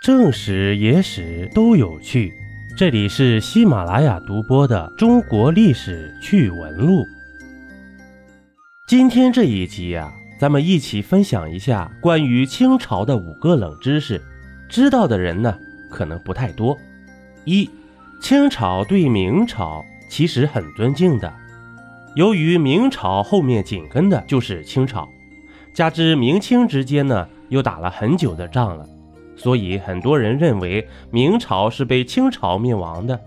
正史、野史都有趣。这里是喜马拉雅独播的《中国历史趣闻录》。今天这一集呀，咱们一起分享一下关于清朝的五个冷知识，知道的人呢可能不太多。一，清朝对明朝其实很尊敬的，由于明朝后面紧跟的就是清朝，加之明清之间呢又打了很久的仗了。所以很多人认为明朝是被清朝灭亡的，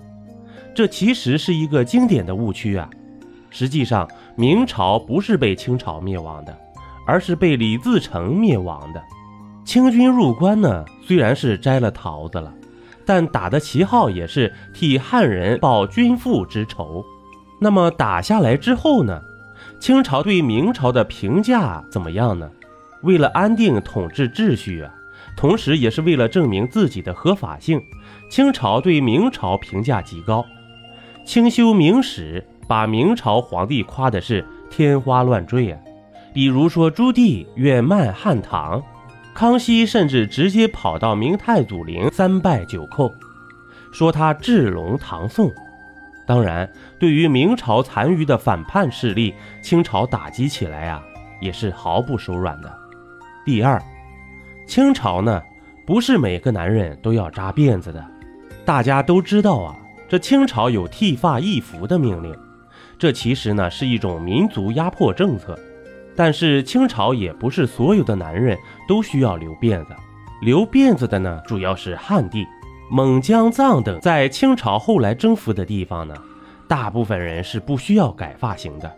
这其实是一个经典的误区啊！实际上，明朝不是被清朝灭亡的，而是被李自成灭亡的。清军入关呢，虽然是摘了桃子了，但打的旗号也是替汉人报君父之仇。那么打下来之后呢，清朝对明朝的评价怎么样呢？为了安定统治秩序啊！同时，也是为了证明自己的合法性，清朝对明朝评价极高。清修明史把明朝皇帝夸的是天花乱坠啊，比如说朱棣远慢汉唐，康熙甚至直接跑到明太祖陵三拜九叩，说他治隆唐宋。当然，对于明朝残余的反叛势力，清朝打击起来啊，也是毫不手软的。第二。清朝呢，不是每个男人都要扎辫子的。大家都知道啊，这清朝有剃发易服的命令，这其实呢是一种民族压迫政策。但是清朝也不是所有的男人都需要留辫子，留辫子的呢主要是汉地、蒙江、藏等在清朝后来征服的地方呢，大部分人是不需要改发型的。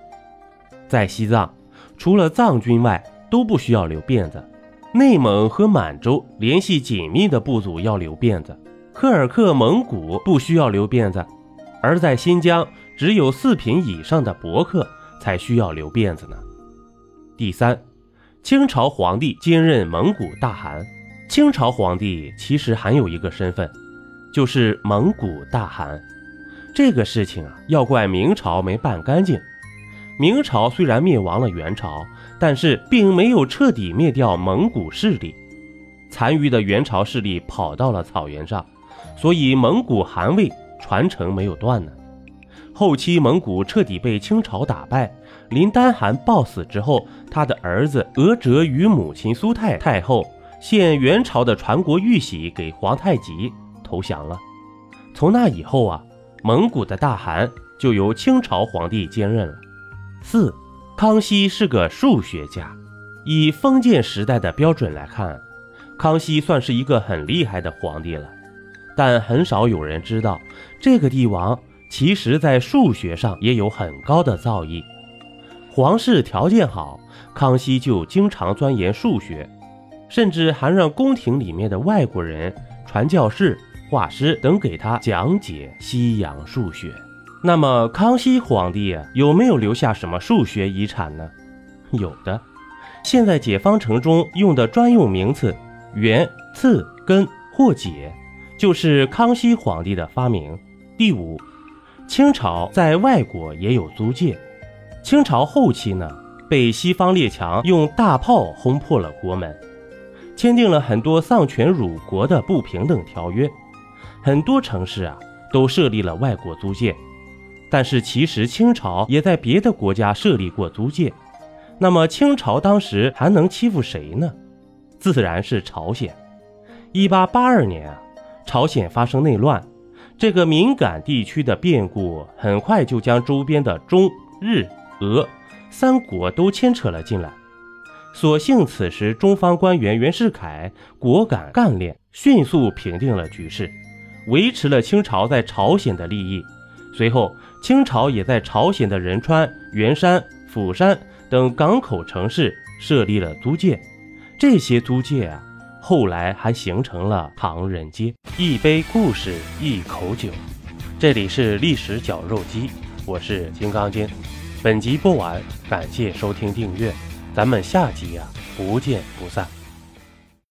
在西藏，除了藏军外，都不需要留辫子。内蒙和满洲联系紧密的部族要留辫子，柯尔克蒙古不需要留辫子，而在新疆，只有四品以上的伯克才需要留辫子呢。第三，清朝皇帝兼任蒙古大汗。清朝皇帝其实还有一个身份，就是蒙古大汗。这个事情啊，要怪明朝没办干净。明朝虽然灭亡了元朝。但是并没有彻底灭掉蒙古势力，残余的元朝势力跑到了草原上，所以蒙古汗位传承没有断呢。后期蒙古彻底被清朝打败，林丹汗暴死之后，他的儿子额哲与母亲苏太太后献元朝的传国玉玺给皇太极投降了。从那以后啊，蒙古的大汗就由清朝皇帝兼任了。四。康熙是个数学家，以封建时代的标准来看，康熙算是一个很厉害的皇帝了。但很少有人知道，这个帝王其实在数学上也有很高的造诣。皇室条件好，康熙就经常钻研数学，甚至还让宫廷里面的外国人、传教士、画师等给他讲解西洋数学。那么，康熙皇帝有没有留下什么数学遗产呢？有的，现在解方程中用的专用名词元、次、根或解，就是康熙皇帝的发明。第五，清朝在外国也有租界。清朝后期呢，被西方列强用大炮轰破了国门，签订了很多丧权辱国的不平等条约，很多城市啊都设立了外国租界。但是其实清朝也在别的国家设立过租界，那么清朝当时还能欺负谁呢？自然是朝鲜。一八八二年啊，朝鲜发生内乱，这个敏感地区的变故很快就将周边的中日俄三国都牵扯了进来。所幸此时中方官员袁世凯果敢干练，迅速平定了局势，维持了清朝在朝鲜的利益。随后。清朝也在朝鲜的仁川、元山、釜山等港口城市设立了租界，这些租界啊，后来还形成了唐人街。一杯故事，一口酒，这里是历史绞肉机，我是金刚经。本集播完，感谢收听订阅，咱们下集呀，不见不散。